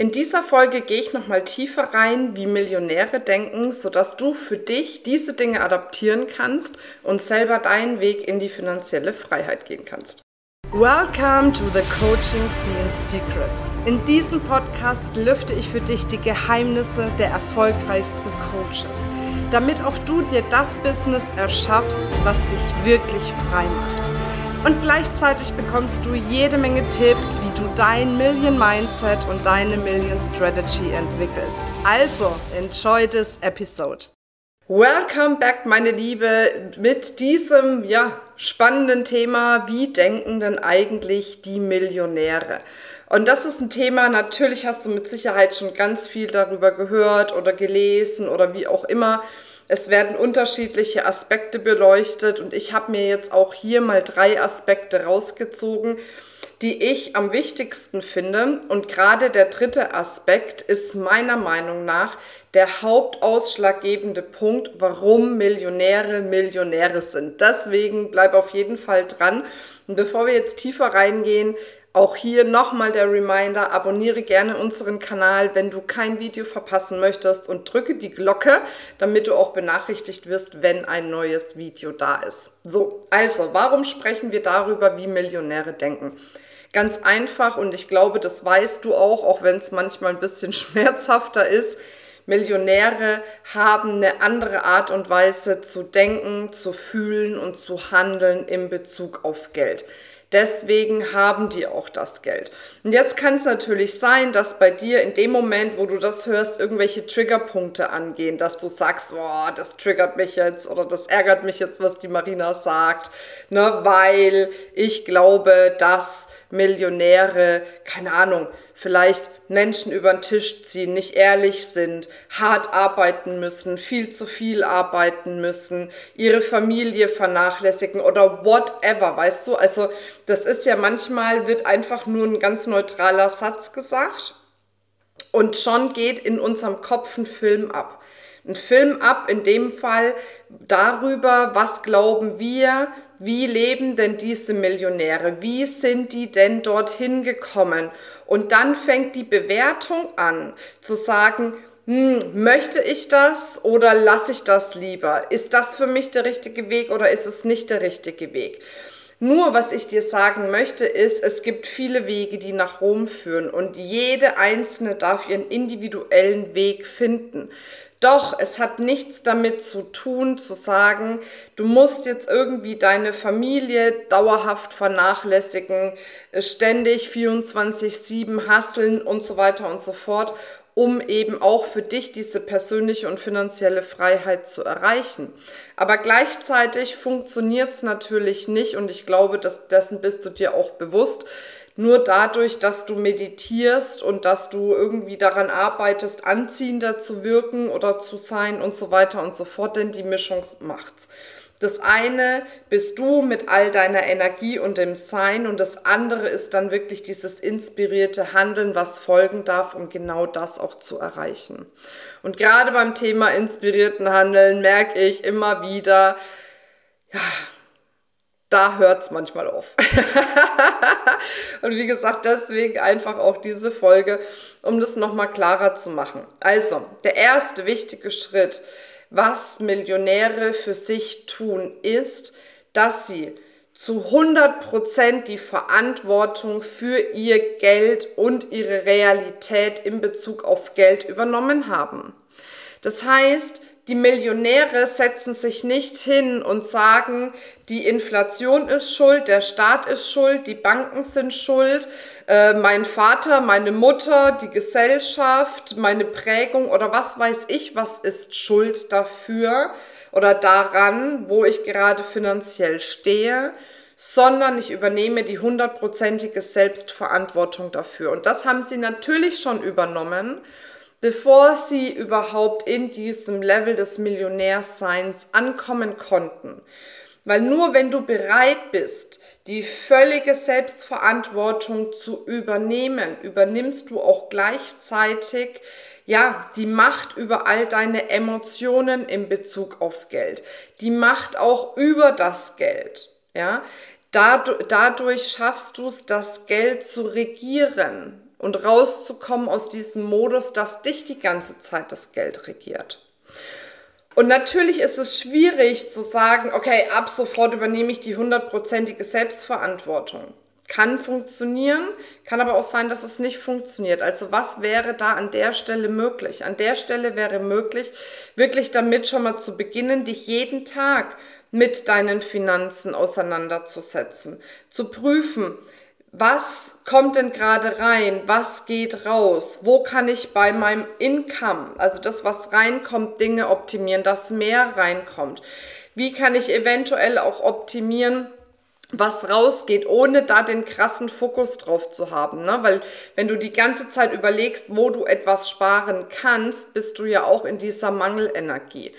In dieser Folge gehe ich nochmal tiefer rein, wie Millionäre denken, sodass du für dich diese Dinge adaptieren kannst und selber deinen Weg in die finanzielle Freiheit gehen kannst. Welcome to the Coaching Scene Secrets. In diesem Podcast lüfte ich für dich die Geheimnisse der erfolgreichsten Coaches, damit auch du dir das Business erschaffst, was dich wirklich frei macht. Und gleichzeitig bekommst du jede Menge Tipps, wie du dein Million Mindset und deine Million Strategy entwickelst. Also, enjoy this episode. Welcome back, meine Liebe, mit diesem ja, spannenden Thema, wie denken denn eigentlich die Millionäre? Und das ist ein Thema, natürlich hast du mit Sicherheit schon ganz viel darüber gehört oder gelesen oder wie auch immer. Es werden unterschiedliche Aspekte beleuchtet und ich habe mir jetzt auch hier mal drei Aspekte rausgezogen, die ich am wichtigsten finde. Und gerade der dritte Aspekt ist meiner Meinung nach der hauptausschlaggebende Punkt, warum Millionäre Millionäre sind. Deswegen bleib auf jeden Fall dran. Und bevor wir jetzt tiefer reingehen, auch hier nochmal der Reminder, abonniere gerne unseren Kanal, wenn du kein Video verpassen möchtest und drücke die Glocke, damit du auch benachrichtigt wirst, wenn ein neues Video da ist. So, also, warum sprechen wir darüber, wie Millionäre denken? Ganz einfach und ich glaube, das weißt du auch, auch wenn es manchmal ein bisschen schmerzhafter ist. Millionäre haben eine andere Art und Weise zu denken, zu fühlen und zu handeln in Bezug auf Geld. Deswegen haben die auch das Geld. Und jetzt kann es natürlich sein, dass bei dir in dem Moment, wo du das hörst, irgendwelche Triggerpunkte angehen, dass du sagst, boah, das triggert mich jetzt oder das ärgert mich jetzt, was die Marina sagt, ne, weil ich glaube, dass Millionäre, keine Ahnung, vielleicht Menschen über den Tisch ziehen, nicht ehrlich sind, hart arbeiten müssen, viel zu viel arbeiten müssen, ihre Familie vernachlässigen oder whatever, weißt du? Also das ist ja manchmal, wird einfach nur ein ganz neutraler Satz gesagt und schon geht in unserem Kopf ein Film ab. Ein Film ab, in dem Fall darüber, was glauben wir, wie leben denn diese Millionäre? Wie sind die denn dorthin gekommen? Und dann fängt die Bewertung an zu sagen, hm, möchte ich das oder lasse ich das lieber? Ist das für mich der richtige Weg oder ist es nicht der richtige Weg? Nur was ich dir sagen möchte, ist, es gibt viele Wege, die nach Rom führen und jede einzelne darf ihren individuellen Weg finden. Doch es hat nichts damit zu tun, zu sagen, du musst jetzt irgendwie deine Familie dauerhaft vernachlässigen, ständig 24-7 hasseln und so weiter und so fort, um eben auch für dich diese persönliche und finanzielle Freiheit zu erreichen. Aber gleichzeitig funktioniert es natürlich nicht und ich glaube, dass dessen bist du dir auch bewusst nur dadurch, dass du meditierst und dass du irgendwie daran arbeitest, anziehender zu wirken oder zu sein und so weiter und so fort, denn die Mischung macht's. Das eine bist du mit all deiner Energie und dem Sein und das andere ist dann wirklich dieses inspirierte Handeln, was folgen darf, um genau das auch zu erreichen. Und gerade beim Thema inspirierten Handeln merke ich immer wieder, ja, da hört es manchmal auf. und wie gesagt, deswegen einfach auch diese Folge, um das nochmal klarer zu machen. Also, der erste wichtige Schritt, was Millionäre für sich tun, ist, dass sie zu 100% die Verantwortung für ihr Geld und ihre Realität in Bezug auf Geld übernommen haben. Das heißt, die Millionäre setzen sich nicht hin und sagen, die Inflation ist schuld, der Staat ist schuld, die Banken sind schuld, äh, mein Vater, meine Mutter, die Gesellschaft, meine Prägung oder was weiß ich, was ist schuld dafür oder daran, wo ich gerade finanziell stehe, sondern ich übernehme die hundertprozentige Selbstverantwortung dafür. Und das haben sie natürlich schon übernommen bevor sie überhaupt in diesem Level des Millionärseins ankommen konnten. Weil nur wenn du bereit bist, die völlige Selbstverantwortung zu übernehmen, übernimmst du auch gleichzeitig ja, die Macht über all deine Emotionen in Bezug auf Geld, die Macht auch über das Geld, ja. Dadurch, dadurch schaffst du es, das Geld zu regieren, und rauszukommen aus diesem Modus, dass dich die ganze Zeit das Geld regiert. Und natürlich ist es schwierig zu sagen, okay, ab sofort übernehme ich die hundertprozentige Selbstverantwortung. Kann funktionieren, kann aber auch sein, dass es nicht funktioniert. Also was wäre da an der Stelle möglich? An der Stelle wäre möglich, wirklich damit schon mal zu beginnen, dich jeden Tag mit deinen Finanzen auseinanderzusetzen, zu prüfen, was kommt denn gerade rein, was geht raus, wo kann ich bei meinem Income, also das, was reinkommt, Dinge optimieren, dass mehr reinkommt. Wie kann ich eventuell auch optimieren, was rausgeht, ohne da den krassen Fokus drauf zu haben. Ne? Weil wenn du die ganze Zeit überlegst, wo du etwas sparen kannst, bist du ja auch in dieser Mangelenergie.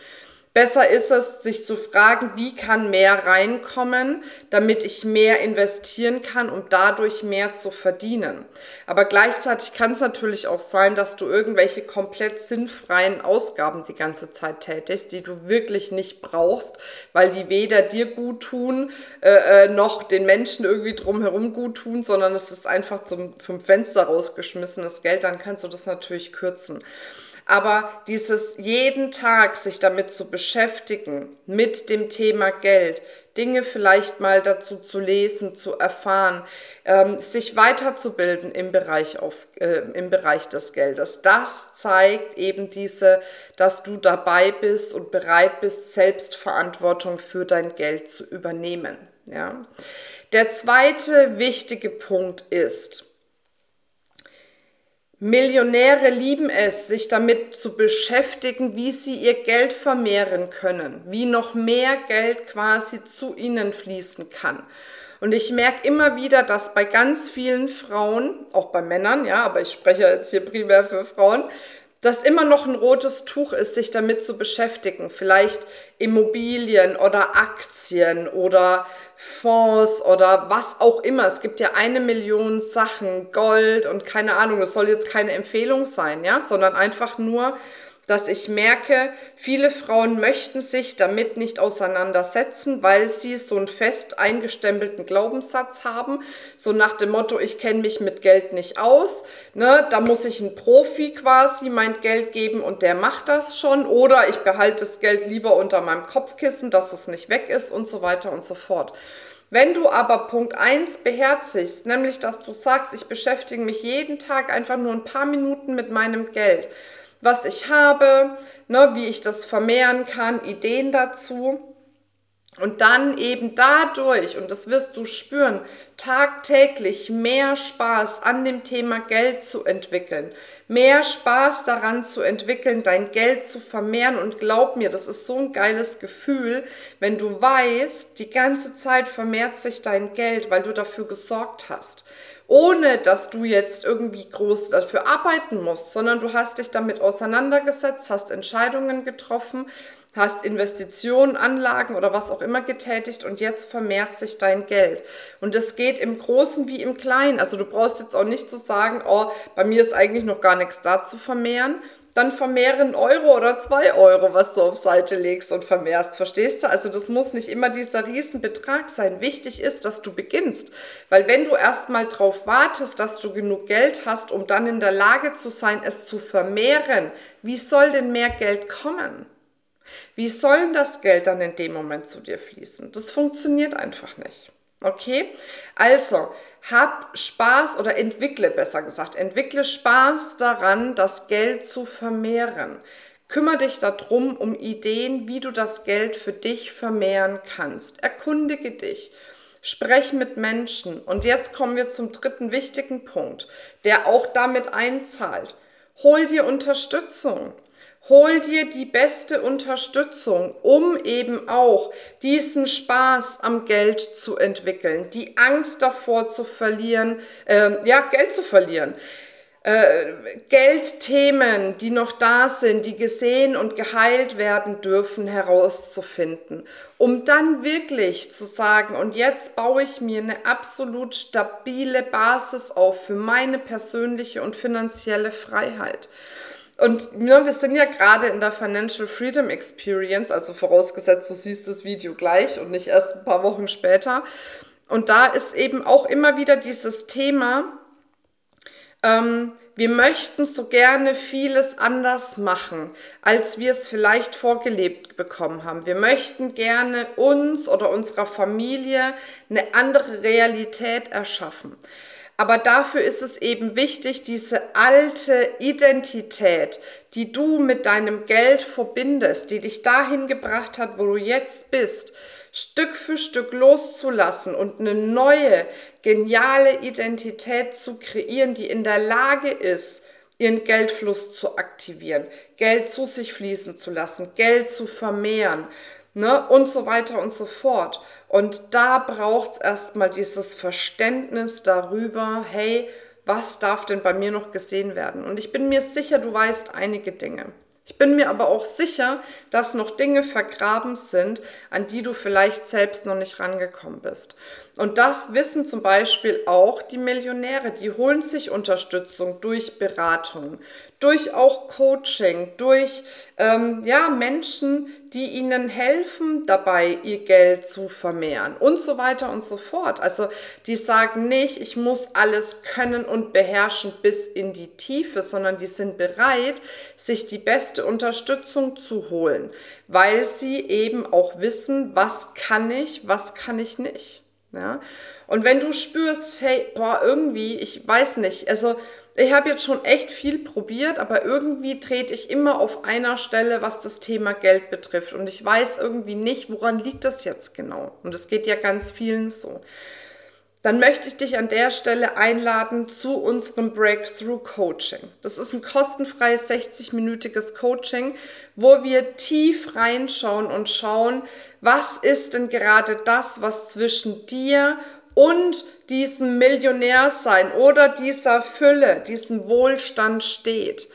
Besser ist es, sich zu fragen, wie kann mehr reinkommen, damit ich mehr investieren kann, um dadurch mehr zu verdienen. Aber gleichzeitig kann es natürlich auch sein, dass du irgendwelche komplett sinnfreien Ausgaben die ganze Zeit tätigst, die du wirklich nicht brauchst, weil die weder dir gut tun, äh, äh noch den Menschen irgendwie drumherum gut tun, sondern es ist einfach zum, vom Fenster rausgeschmissenes Geld, dann kannst du das natürlich kürzen. Aber dieses jeden Tag sich damit zu beschäftigen, mit dem Thema Geld, Dinge vielleicht mal dazu zu lesen, zu erfahren, ähm, sich weiterzubilden im Bereich, auf, äh, im Bereich des Geldes. Das zeigt eben diese, dass du dabei bist und bereit bist, Selbstverantwortung für dein Geld zu übernehmen. Ja. Der zweite wichtige Punkt ist, Millionäre lieben es, sich damit zu beschäftigen, wie sie ihr Geld vermehren können, wie noch mehr Geld quasi zu ihnen fließen kann. Und ich merke immer wieder, dass bei ganz vielen Frauen, auch bei Männern, ja, aber ich spreche jetzt hier primär für Frauen, das immer noch ein rotes Tuch ist, sich damit zu beschäftigen. Vielleicht Immobilien oder Aktien oder Fonds oder was auch immer. Es gibt ja eine Million Sachen, Gold und keine Ahnung, das soll jetzt keine Empfehlung sein, ja, sondern einfach nur dass ich merke, viele Frauen möchten sich damit nicht auseinandersetzen, weil sie so einen fest eingestempelten Glaubenssatz haben, so nach dem Motto, ich kenne mich mit Geld nicht aus, ne, da muss ich einen Profi quasi mein Geld geben und der macht das schon. Oder ich behalte das Geld lieber unter meinem Kopfkissen, dass es nicht weg ist und so weiter und so fort. Wenn du aber Punkt 1 beherzigst, nämlich dass du sagst, ich beschäftige mich jeden Tag einfach nur ein paar Minuten mit meinem Geld, was ich habe, ne, wie ich das vermehren kann, Ideen dazu. Und dann eben dadurch, und das wirst du spüren, tagtäglich mehr Spaß an dem Thema Geld zu entwickeln, mehr Spaß daran zu entwickeln, dein Geld zu vermehren. Und glaub mir, das ist so ein geiles Gefühl, wenn du weißt, die ganze Zeit vermehrt sich dein Geld, weil du dafür gesorgt hast ohne dass du jetzt irgendwie groß dafür arbeiten musst, sondern du hast dich damit auseinandergesetzt, hast Entscheidungen getroffen, hast Investitionen, Anlagen oder was auch immer getätigt und jetzt vermehrt sich dein Geld. Und das geht im Großen wie im Kleinen. Also du brauchst jetzt auch nicht zu sagen, oh, bei mir ist eigentlich noch gar nichts da zu vermehren, dann vermehren Euro oder zwei Euro, was du auf Seite legst und vermehrst. Verstehst du? Also das muss nicht immer dieser Riesenbetrag sein. Wichtig ist, dass du beginnst. Weil wenn du erstmal drauf wartest, dass du genug Geld hast, um dann in der Lage zu sein, es zu vermehren, wie soll denn mehr Geld kommen? Wie soll das Geld dann in dem Moment zu dir fließen? Das funktioniert einfach nicht. Okay? Also, hab Spaß oder entwickle besser gesagt, entwickle Spaß daran, das Geld zu vermehren. Kümmer dich darum, um Ideen, wie du das Geld für dich vermehren kannst. Erkundige dich. Sprech mit Menschen. Und jetzt kommen wir zum dritten wichtigen Punkt, der auch damit einzahlt. Hol dir Unterstützung. Hol dir die beste Unterstützung, um eben auch diesen Spaß am Geld zu entwickeln, die Angst davor zu verlieren, äh, ja, Geld zu verlieren. Äh, Geldthemen, die noch da sind, die gesehen und geheilt werden dürfen, herauszufinden, um dann wirklich zu sagen, und jetzt baue ich mir eine absolut stabile Basis auf für meine persönliche und finanzielle Freiheit. Und ne, wir sind ja gerade in der Financial Freedom Experience, also vorausgesetzt, du siehst das Video gleich und nicht erst ein paar Wochen später. Und da ist eben auch immer wieder dieses Thema, Ähm, wir möchten so gerne vieles anders machen, als wir es vielleicht vorgelebt bekommen haben. Wir möchten gerne uns oder unserer Familie eine andere Realität erschaffen. Aber dafür ist es eben wichtig, diese alte Identität, die du mit deinem Geld verbindest, die dich dahin gebracht hat, wo du jetzt bist, Stück für Stück loszulassen und eine neue, geniale Identität zu kreieren, die in der Lage ist, ihren Geldfluss zu aktivieren, Geld zu sich fließen zu lassen, Geld zu vermehren, ne, und so weiter und so fort. Und da braucht es erstmal dieses Verständnis darüber, hey, was darf denn bei mir noch gesehen werden? Und ich bin mir sicher, du weißt einige Dinge. Ich bin mir aber auch sicher, dass noch Dinge vergraben sind, an die du vielleicht selbst noch nicht rangekommen bist. Und das wissen zum Beispiel auch die Millionäre. Die holen sich Unterstützung durch Beratung, durch auch Coaching, durch ähm, ja, Menschen, die ihnen helfen, dabei ihr Geld zu vermehren und so weiter und so fort. Also die sagen nicht, ich muss alles können und beherrschen bis in die Tiefe, sondern die sind bereit, sich die beste Unterstützung zu holen, weil sie eben auch wissen, was kann ich, was kann ich nicht. Ja? Und wenn du spürst, hey, boah, irgendwie, ich weiß nicht, also ich habe jetzt schon echt viel probiert, aber irgendwie trete ich immer auf einer Stelle, was das Thema Geld betrifft. Und ich weiß irgendwie nicht, woran liegt das jetzt genau. Und es geht ja ganz vielen so dann möchte ich dich an der Stelle einladen zu unserem Breakthrough Coaching. Das ist ein kostenfreies 60-minütiges Coaching, wo wir tief reinschauen und schauen, was ist denn gerade das, was zwischen dir und diesem Millionärsein oder dieser Fülle, diesem Wohlstand steht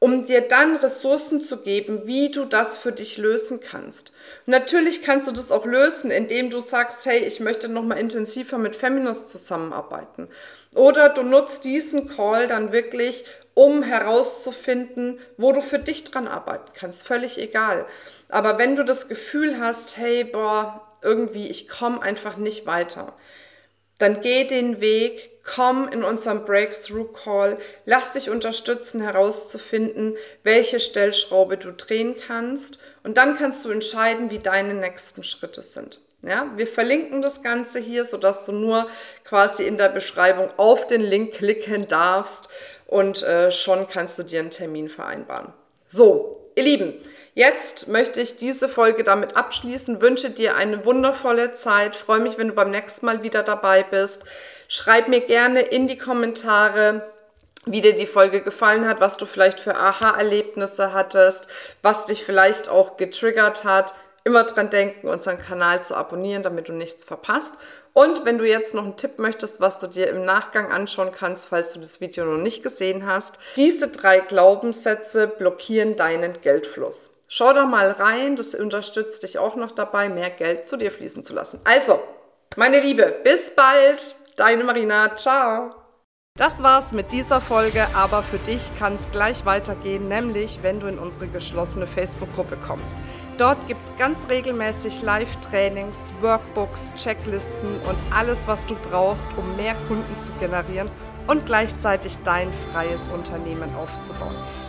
um dir dann Ressourcen zu geben, wie du das für dich lösen kannst. Natürlich kannst du das auch lösen, indem du sagst, hey, ich möchte noch mal intensiver mit Feminist zusammenarbeiten. Oder du nutzt diesen Call dann wirklich, um herauszufinden, wo du für dich dran arbeiten kannst. Völlig egal. Aber wenn du das Gefühl hast, hey, boah, irgendwie, ich komme einfach nicht weiter, dann geh den Weg, komm in unserem Breakthrough Call, lass dich unterstützen herauszufinden, welche Stellschraube du drehen kannst und dann kannst du entscheiden, wie deine nächsten Schritte sind. Ja, wir verlinken das Ganze hier, sodass du nur quasi in der Beschreibung auf den Link klicken darfst und äh, schon kannst du dir einen Termin vereinbaren. So, ihr Lieben, Jetzt möchte ich diese Folge damit abschließen, wünsche dir eine wundervolle Zeit, freue mich, wenn du beim nächsten Mal wieder dabei bist. Schreib mir gerne in die Kommentare, wie dir die Folge gefallen hat, was du vielleicht für Aha-Erlebnisse hattest, was dich vielleicht auch getriggert hat. Immer dran denken, unseren Kanal zu abonnieren, damit du nichts verpasst. Und wenn du jetzt noch einen Tipp möchtest, was du dir im Nachgang anschauen kannst, falls du das Video noch nicht gesehen hast, diese drei Glaubenssätze blockieren deinen Geldfluss. Schau da mal rein, das unterstützt dich auch noch dabei, mehr Geld zu dir fließen zu lassen. Also, meine Liebe, bis bald, deine Marina, ciao. Das war's mit dieser Folge, aber für dich kann es gleich weitergehen, nämlich wenn du in unsere geschlossene Facebook-Gruppe kommst. Dort gibt es ganz regelmäßig Live-Trainings, Workbooks, Checklisten und alles, was du brauchst, um mehr Kunden zu generieren und gleichzeitig dein freies Unternehmen aufzubauen.